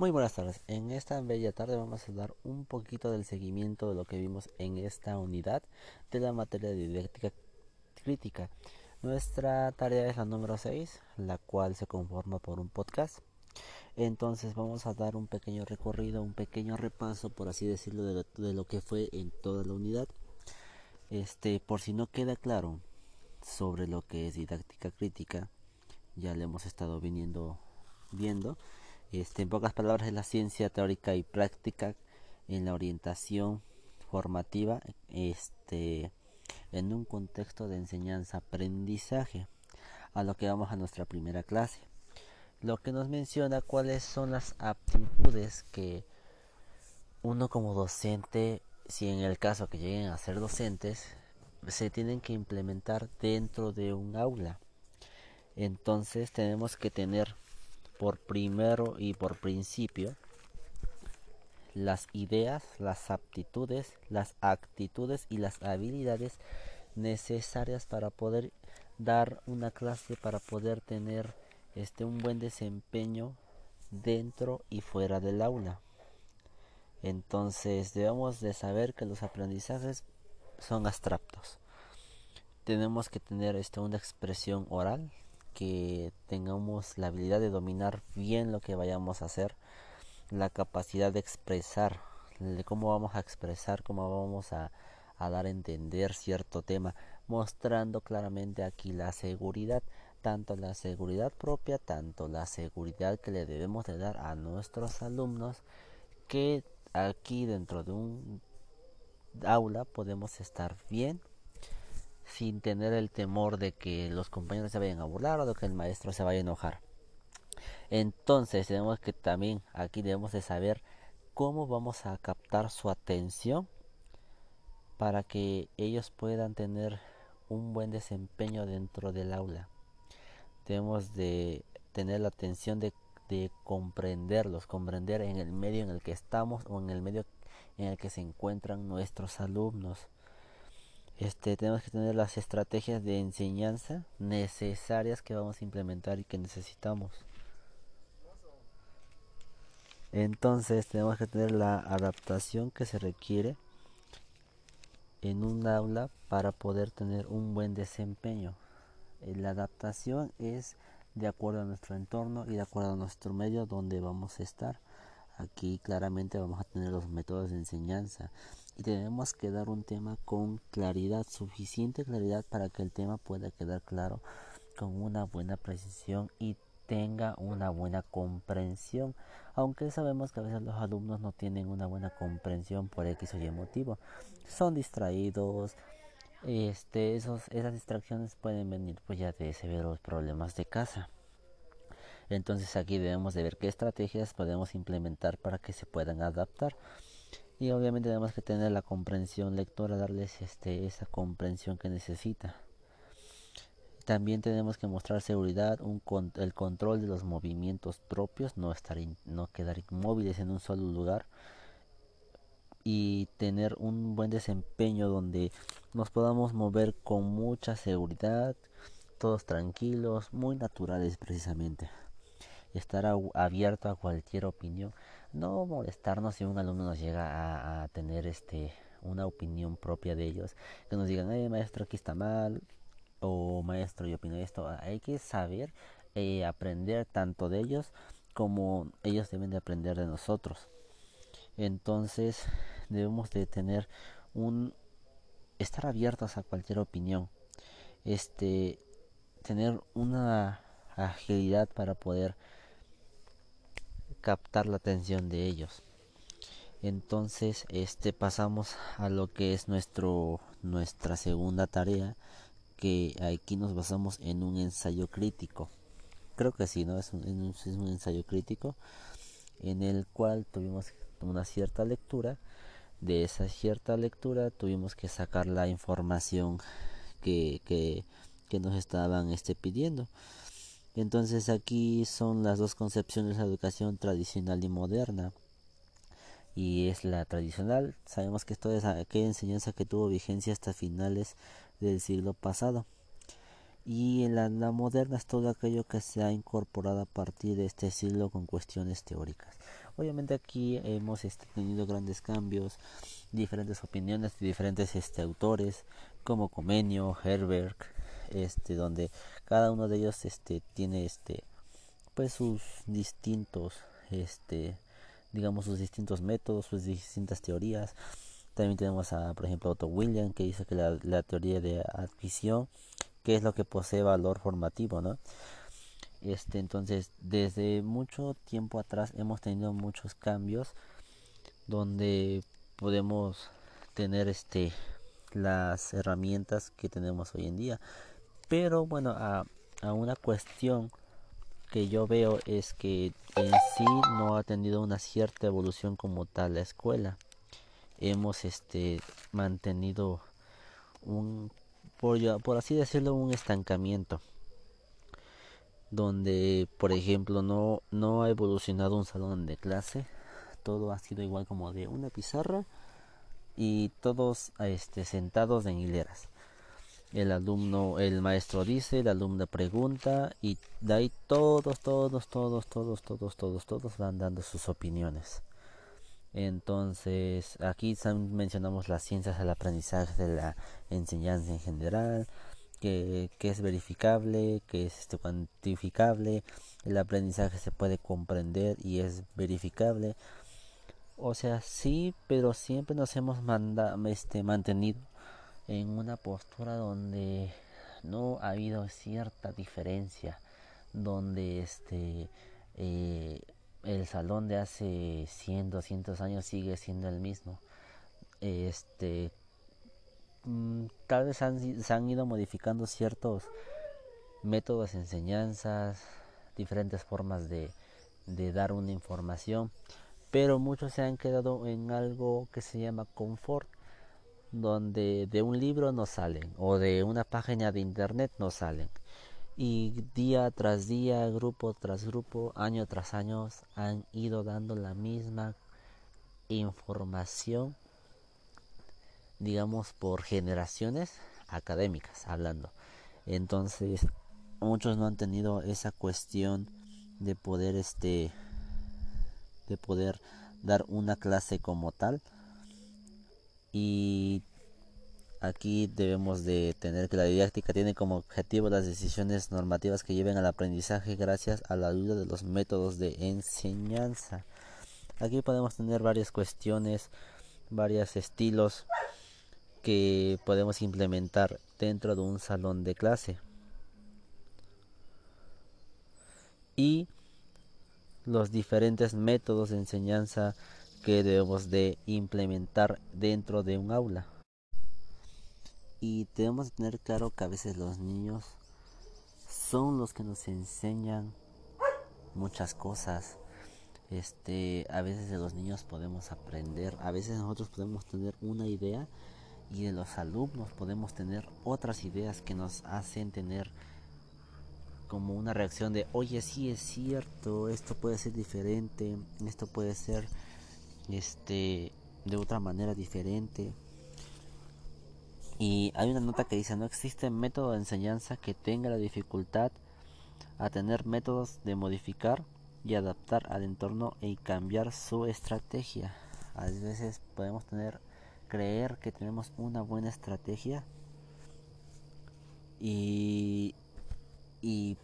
Muy buenas tardes. En esta bella tarde vamos a dar un poquito del seguimiento de lo que vimos en esta unidad de la materia de didáctica crítica. Nuestra tarea es la número 6, la cual se conforma por un podcast. Entonces vamos a dar un pequeño recorrido, un pequeño repaso, por así decirlo, de lo, de lo que fue en toda la unidad. Este, por si no queda claro sobre lo que es didáctica crítica, ya le hemos estado viniendo viendo este, en pocas palabras, es la ciencia teórica y práctica en la orientación formativa este, en un contexto de enseñanza-aprendizaje. A lo que vamos a nuestra primera clase. Lo que nos menciona cuáles son las aptitudes que uno como docente, si en el caso que lleguen a ser docentes, se tienen que implementar dentro de un aula. Entonces tenemos que tener por primero y por principio las ideas, las aptitudes, las actitudes y las habilidades necesarias para poder dar una clase, para poder tener este un buen desempeño dentro y fuera del aula. Entonces debemos de saber que los aprendizajes son abstractos. Tenemos que tener este, una expresión oral, que tengamos la habilidad de dominar bien lo que vayamos a hacer, la capacidad de expresar, de cómo vamos a expresar, cómo vamos a, a dar a entender cierto tema, mostrando claramente aquí la seguridad, tanto la seguridad propia, tanto la seguridad que le debemos de dar a nuestros alumnos, que aquí dentro de un aula podemos estar bien sin tener el temor de que los compañeros se vayan a burlar o de que el maestro se vaya a enojar. Entonces tenemos que también aquí debemos de saber cómo vamos a captar su atención para que ellos puedan tener un buen desempeño dentro del aula. Debemos de tener la atención de, de comprenderlos, comprender en el medio en el que estamos o en el medio en el que se encuentran nuestros alumnos este, tenemos que tener las estrategias de enseñanza necesarias que vamos a implementar y que necesitamos. Entonces tenemos que tener la adaptación que se requiere en un aula para poder tener un buen desempeño. Eh, la adaptación es de acuerdo a nuestro entorno y de acuerdo a nuestro medio donde vamos a estar. Aquí claramente vamos a tener los métodos de enseñanza y tenemos que dar un tema con claridad, suficiente claridad para que el tema pueda quedar claro con una buena precisión y tenga una buena comprensión, aunque sabemos que a veces los alumnos no tienen una buena comprensión por X o Y motivo, son distraídos, este, esos, esas distracciones pueden venir pues ya de severos problemas de casa. Entonces aquí debemos de ver qué estrategias podemos implementar para que se puedan adaptar. Y obviamente tenemos que tener la comprensión lectora, darles este, esa comprensión que necesita. También tenemos que mostrar seguridad, un el control de los movimientos propios, no, estar no quedar inmóviles en un solo lugar y tener un buen desempeño donde nos podamos mover con mucha seguridad, todos tranquilos, muy naturales precisamente estar abierto a cualquier opinión, no molestarnos si un alumno nos llega a, tener este una opinión propia de ellos, que nos digan, eh, maestro, aquí está mal, o maestro, yo opino esto, hay que saber eh, aprender tanto de ellos como ellos deben de aprender de nosotros. Entonces debemos de tener un estar abiertos a cualquier opinión. Este tener una agilidad para poder captar la atención de ellos. Entonces, este pasamos a lo que es nuestro nuestra segunda tarea, que aquí nos basamos en un ensayo crítico. Creo que sí, ¿no? Es un, ensayo crítico en el cual tuvimos una cierta lectura. De esa cierta lectura tuvimos que sacar la información que, que, que nos estaban este, pidiendo. Entonces aquí son las dos concepciones de la educación tradicional y moderna. Y es la tradicional, sabemos que esto es aquella enseñanza que tuvo vigencia hasta finales del siglo pasado. y la, la moderna es todo aquello que se ha incorporado a partir de este siglo con cuestiones teóricas. Obviamente aquí hemos este, tenido grandes cambios, diferentes opiniones de diferentes este, autores como Comenio, Herbert, este, donde cada uno de ellos este, tiene este, pues sus distintos, este, digamos sus distintos métodos, sus distintas teorías. También tenemos a, por ejemplo, Otto William que dice que la, teoría de adquisición, que es lo que posee valor formativo. Este, entonces, desde mucho tiempo atrás hemos tenido muchos cambios donde podemos tener este las herramientas que tenemos hoy en día. Pero bueno, a, una cuestión que yo veo es que en sí no ha tenido una cierta evolución como tal la escuela. Hemos este mantenido un por, por así decirlo un estancamiento. Donde por ejemplo no no ha evolucionado un salón de clase. Todo ha sido igual como de una pizarra. Y todos este sentados en hileras el alumno el maestro dice el alumno pregunta y de ahí todos todos todos todos todos todos todos van dando sus opiniones entonces aquí mencionamos las ciencias del aprendizaje de la enseñanza en general que, que es verificable, que es este, cuantificable, el aprendizaje se puede comprender y es verificable. O sea, sí, pero siempre nos hemos manda, este, mantenido en una postura donde no ha habido cierta diferencia, donde este eh, el salón de hace 100, 200 años sigue siendo el mismo. Este Mm, tal vez han, se han ido modificando ciertos métodos enseñanzas, diferentes formas de dar una información, pero muchos se han quedado en algo que se llama confort, donde de un libro no salen o de una página de internet no salen. Y día tras día, grupo tras grupo, año tras año, han ido dando la misma información digamos, por generaciones académicas hablando. Entonces, muchos no han tenido esa cuestión de poder este de poder dar una clase como tal y aquí debemos de tener que la didáctica tiene como objetivo las decisiones normativas que lleven al aprendizaje gracias a la ayuda de los métodos de enseñanza aquí podemos tener varias cuestiones varios estilos que podemos implementar dentro de un salón de clase. Y los diferentes métodos de enseñanza que debemos de implementar dentro de un aula. Y debemos de tener claro que a veces los niños son los que nos enseñan muchas cosas. Este, a veces de los niños podemos aprender, a veces nosotros podemos tener una idea y de los alumnos podemos tener otras ideas que nos hacen tener como una reacción de oye sí es cierto esto puede ser diferente esto puede ser este de otra manera diferente. Y hay una nota que dice no existe método de enseñanza que tenga la dificultad a tener métodos de modificar y adaptar al entorno y cambiar su estrategia a veces podemos tener creer que tenemos una buena estrategia y, y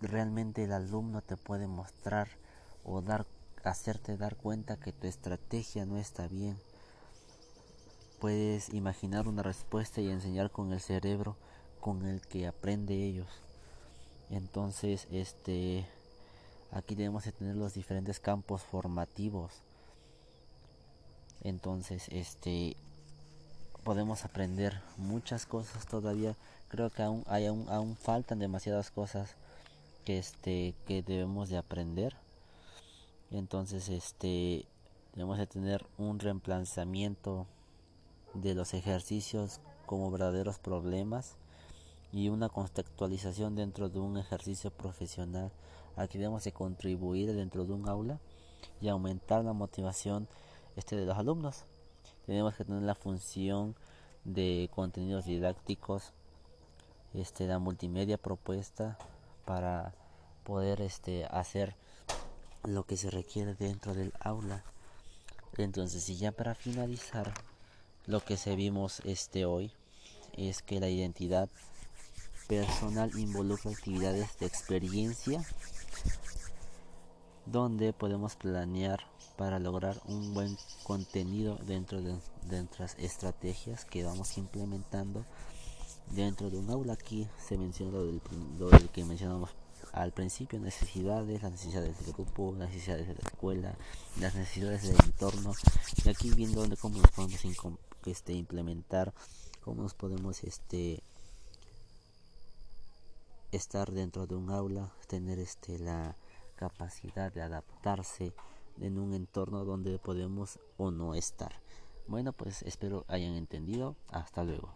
realmente el alumno te puede mostrar o dar hacerte dar cuenta que tu estrategia no está bien. Puedes imaginar una respuesta y enseñar con el cerebro con el que aprende ellos. Entonces, este aquí debemos de tener los diferentes campos formativos entonces este podemos aprender muchas cosas todavía creo que aún hay aún, aún faltan demasiadas cosas que este que debemos de aprender entonces este debemos de tener un reemplazamiento de los ejercicios como verdaderos problemas y una contextualización dentro de un ejercicio profesional aquí debemos de contribuir dentro de un aula y aumentar la motivación este de los alumnos. Tenemos que tener la función de contenidos didácticos este, la multimedia propuesta para poder este, hacer lo que se requiere dentro del aula. Entonces, y ya para finalizar, lo que se vimos este hoy es que la identidad personal involucra actividades de experiencia donde podemos planear para lograr un buen contenido dentro de, nuestras estrategias que vamos implementando dentro de un aula. Aquí se menciona lo, del, lo del que mencionamos al principio, necesidades, las necesidades del grupo, las necesidades de la escuela, las necesidades del entorno. Y aquí viendo cómo nos podemos este, implementar, cómo nos podemos este estar dentro de un aula, tener este la capacidad de adaptarse en un entorno donde podemos o no estar. Bueno, pues espero hayan entendido. Hasta luego.